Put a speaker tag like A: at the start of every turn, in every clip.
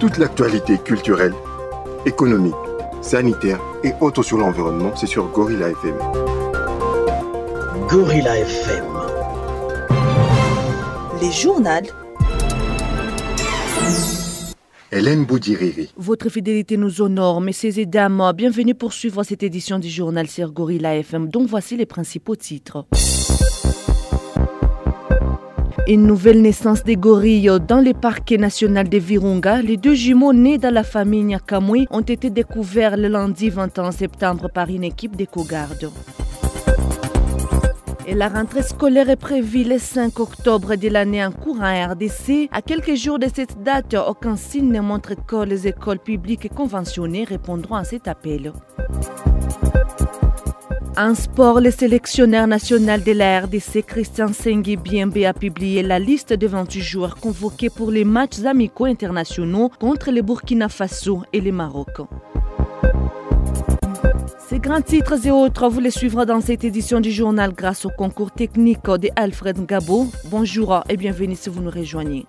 A: Toute l'actualité culturelle, économique, sanitaire et autres sur l'environnement, c'est sur Gorilla FM.
B: Gorilla FM.
C: Les journaux.
A: Hélène Boudiriri.
D: Votre fidélité nous honore, messieurs et dames. Bienvenue pour suivre cette édition du journal sur Gorilla FM, dont voici les principaux titres. Une nouvelle naissance des gorilles dans le parc national de Virunga. Les deux jumeaux nés dans la famille Nyakamui ont été découverts le lundi 21 septembre par une équipe d'éco-gardes. La rentrée scolaire est prévue le 5 octobre de l'année en cours en RDC. À quelques jours de cette date, aucun signe ne montre que les écoles publiques conventionnées répondront à cet appel. En sport, le sélectionneur national de la RDC, Christian Sengi Biembe, a publié la liste de 28 joueurs convoqués pour les matchs amicaux internationaux contre le Burkina Faso et le Maroc. Ces grands titres et autres, vous les suivrez dans cette édition du journal grâce au concours technique de Alfred Gabo. Bonjour et bienvenue si vous nous rejoignez.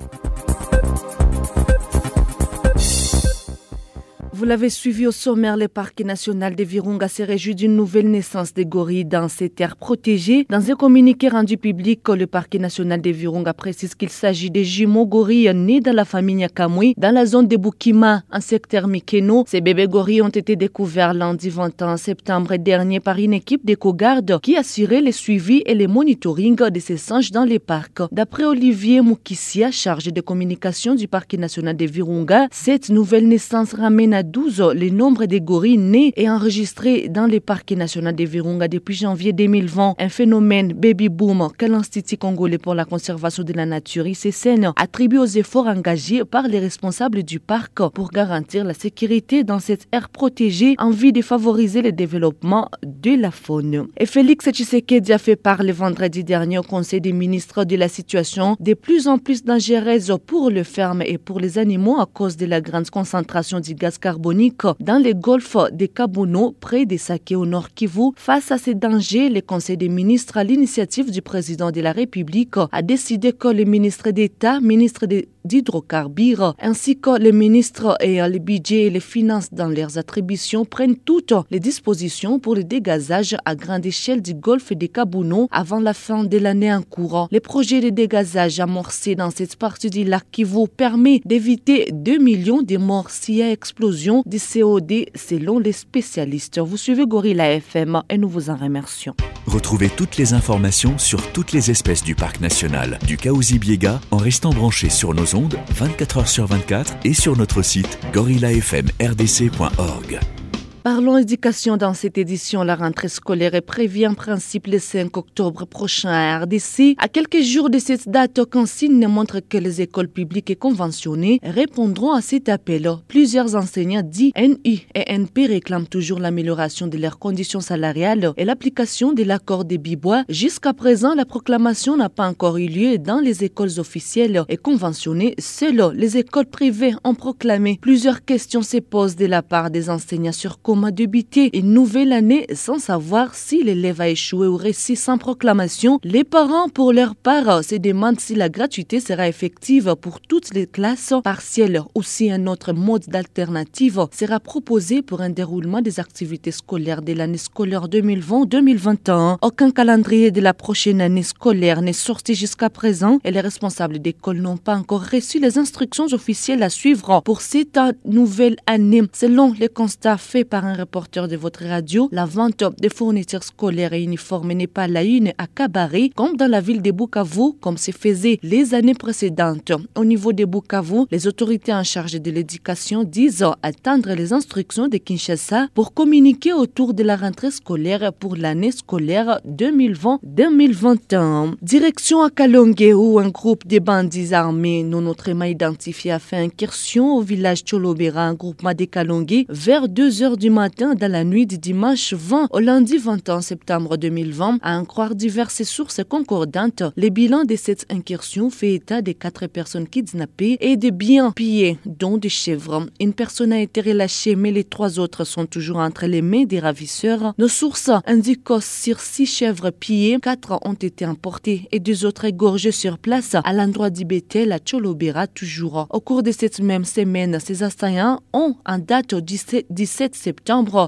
D: Vous l'avez suivi au sommaire, le parc national de Virunga s'est réjoui d'une nouvelle naissance des gorilles dans ces terres protégées. Dans un communiqué rendu public, le parc national de Virunga précise qu'il s'agit des jumeaux gorilles nés dans la famille Nyakamui, dans la zone de Bukima, en secteur Mikeno. Ces bébés gorilles ont été découverts lundi 21 septembre dernier par une équipe d'éco-gardes qui assurait le suivi et le monitoring de ces singes dans les parcs. D'après Olivier Moukissia, chargé de communication du parc national de Virunga, cette nouvelle naissance ramène à 12 le nombre de gorilles nés et enregistrés dans le parc national de Virunga depuis janvier 2020. Un phénomène baby boom que l'Institut congolais pour la conservation de la nature ICCN attribue aux efforts engagés par les responsables du parc pour garantir la sécurité dans cette aire protégée en vue de favoriser le développement de la faune. Et Félix Tshisekedi a fait part le vendredi dernier au Conseil des ministres de la situation de plus en plus dangereuse pour le ferme et pour les animaux à cause de la grande concentration du gaz carbonique dans le golfe de Kabuno, près de Sake au nord Kivu. Face à ces dangers, le Conseil des ministres, à l'initiative du président de la République, a décidé que le ministre d'État, ministre d'hydrocarbures, ainsi que les ministres et le budget et les finances dans leurs attributions prennent toutes les dispositions pour le dégazage à grande échelle du golfe de Kabuno avant la fin de l'année en cours. Le projet de dégazage amorcé dans cette partie du lac Kivu permet d'éviter 2 millions de morts s'il y a explosion du COD selon les spécialistes. Vous suivez Gorilla FM et nous vous en remercions.
E: Retrouvez toutes les informations sur toutes les espèces du parc national du Kaouzi-Biega en restant branché sur nos ondes 24 h sur 24 et sur notre site gorillafmrdc.org.
D: Parlons éducation dans cette édition. La rentrée scolaire est prévue en principe le 5 octobre prochain à RDC. À quelques jours de cette date, aucun signe montre que les écoles publiques et conventionnées répondront à cet appel. Plusieurs enseignants dits NI et NP réclament toujours l'amélioration de leurs conditions salariales et l'application de l'accord des Bibois. Jusqu'à présent, la proclamation n'a pas encore eu lieu dans les écoles officielles et conventionnées. Seules les écoles privées ont proclamé. Plusieurs questions se posent de la part des enseignants sur comment débuter une nouvelle année sans savoir si l'élève a échoué ou réussi sans proclamation. Les parents, pour leur part, se demandent si la gratuité sera effective pour toutes les classes partielles ou si un autre mode d'alternative sera proposé pour un déroulement des activités scolaires de l'année scolaire 2020-2021. Aucun calendrier de la prochaine année scolaire n'est sorti jusqu'à présent et les responsables d'école n'ont pas encore reçu les instructions officielles à suivre pour cette nouvelle année. Selon les constats faits par un reporter de votre radio, la vente des fournitures scolaires et uniformes n'est pas la une à Cabaret, comme dans la ville de Bukavu, comme se faisait les années précédentes. Au niveau de Bukavu, les autorités en charge de l'éducation disent attendre les instructions de Kinshasa pour communiquer autour de la rentrée scolaire pour l'année scolaire 2020-2021. Direction à Kalonge où un groupe de bandits armés non autrement identifiés a fait incursion au village Cholobera, un groupement de Kalonge, vers 2 heures du matin dans la nuit du dimanche 20 au lundi 21 septembre 2020. À en croire diverses sources concordantes, les bilans de cette incursion fait état de quatre personnes kidnappées et de biens pillés, dont des chèvres. Une personne a été relâchée, mais les trois autres sont toujours entre les mains des ravisseurs. Nos sources indiquent que sur six chèvres pillées, quatre ont été emportées et deux autres égorgées sur place à l'endroit d'Ibétel à Cholobera toujours. Au cours de cette même semaine, ces assaillants ont, en date du 17 septembre,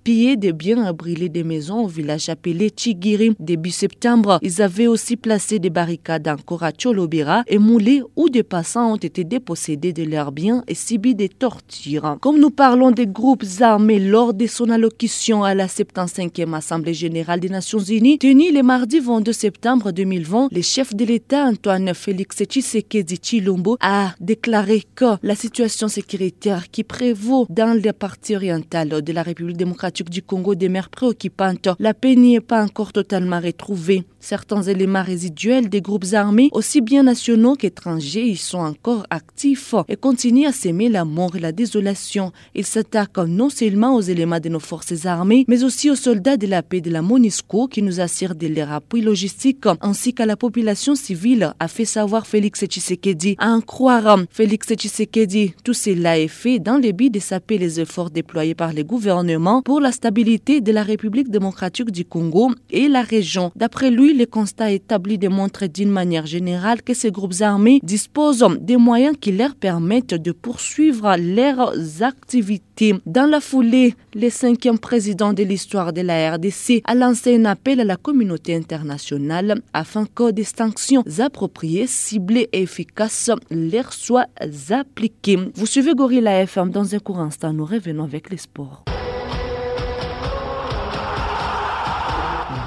D: pillé des biens à brûler des maisons au village appelé Chigiri. Début septembre, ils avaient aussi placé des barricades encore à Cholobera et moulé où des passants ont été dépossédés de leurs biens et subi des tortures. Comme nous parlons des groupes armés lors de son allocution à la 75e Assemblée générale des Nations unies, tenue le mardi 22 septembre 2020, le chef de l'État Antoine Félix Tshisekedi Chilombo a déclaré que la situation sécuritaire qui prévaut dans la partie orientale de la République démocratique du Congo demeure préoccupante. La paix n'y est pas encore totalement retrouvée. Certains éléments résiduels des groupes armés, aussi bien nationaux qu'étrangers, y sont encore actifs et continuent à s'aimer la mort et la désolation. Ils s'attaquent non seulement aux éléments de nos forces armées, mais aussi aux soldats de la paix de la MONUSCO qui nous assurent de leur appui logistique, ainsi qu'à la population civile, a fait savoir Félix Tshisekedi. À en croire Félix Tshisekedi, tout cela est fait dans le but de saper les efforts déployés par les gouvernements pour la stabilité de la République démocratique du Congo et la région. D'après lui, les constats établis démontrent d'une manière générale que ces groupes armés disposent des moyens qui leur permettent de poursuivre leurs activités. Dans la foulée, le cinquième président de l'histoire de la RDC a lancé un appel à la communauté internationale afin que des sanctions appropriées, ciblées et efficaces leur soient appliquées. Vous suivez Gorilla FM dans un court instant. Nous revenons avec les sports.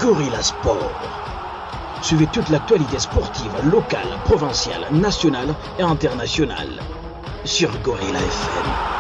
B: Gorilla Sport. Suivez toute l'actualité sportive locale, provinciale, nationale et internationale sur Gorilla FM.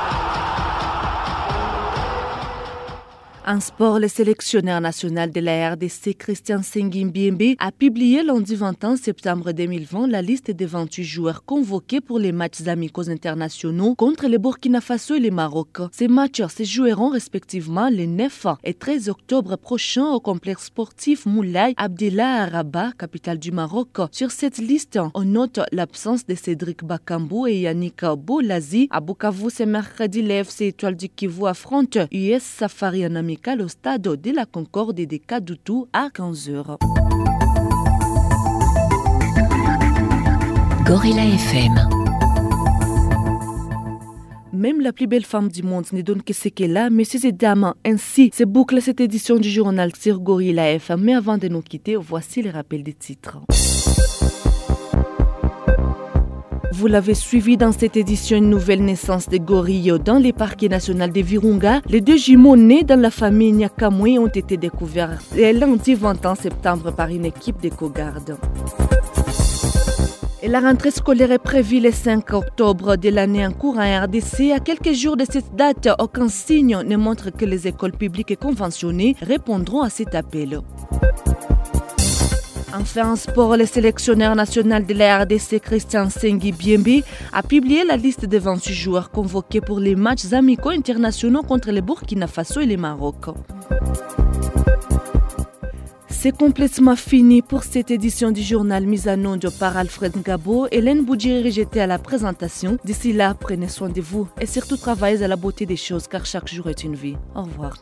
D: En sport, le sélectionneur national de la RDC, Christian Sengimbimbe, a publié lundi 21 septembre 2020 la liste des 28 joueurs convoqués pour les matchs amicaux internationaux contre le Burkina Faso et le Maroc. Ces matchs se joueront respectivement les 9 et 13 octobre prochains au complexe sportif Moulay Abdellah Araba, capitale du Maroc. Sur cette liste, on note l'absence de Cédric Bakambu et Yannick Boulazi. À Bukavu, ce mercredi, Étoile du Kivu affronte US Safari en au stade de la Concorde et des Kadoutou à 15h.
C: Gorilla FM.
D: Même la plus belle femme du monde ne donne que ce qu'elle a, messieurs et dames. Ainsi se boucle cette édition du journal sur Gorilla FM. Mais avant de nous quitter, voici les rappels des titres. Vous l'avez suivi dans cette édition, une nouvelle naissance de gorilles dans les parcs nationaux de Virunga. Les deux jumeaux nés dans la famille Nyakamwe ont été découverts lundi 21 septembre par une équipe d'éco-gardes. La rentrée scolaire est prévue le 5 octobre de l'année en cours en RDC. À quelques jours de cette date, aucun signe ne montre que les écoles publiques et conventionnées répondront à cet appel. Enfin, en sport, le sélectionneur national de la RDC, Christian Sengi Biembi, a publié la liste des 28 joueurs convoqués pour les matchs amicaux internationaux contre le Burkina Faso et le Maroc. C'est complètement fini pour cette édition du journal mise en onde par Alfred Ngabo. Hélène Boudjiri j'étais à la présentation. D'ici là, prenez soin de vous et surtout travaillez à la beauté des choses car chaque jour est une vie. Au revoir.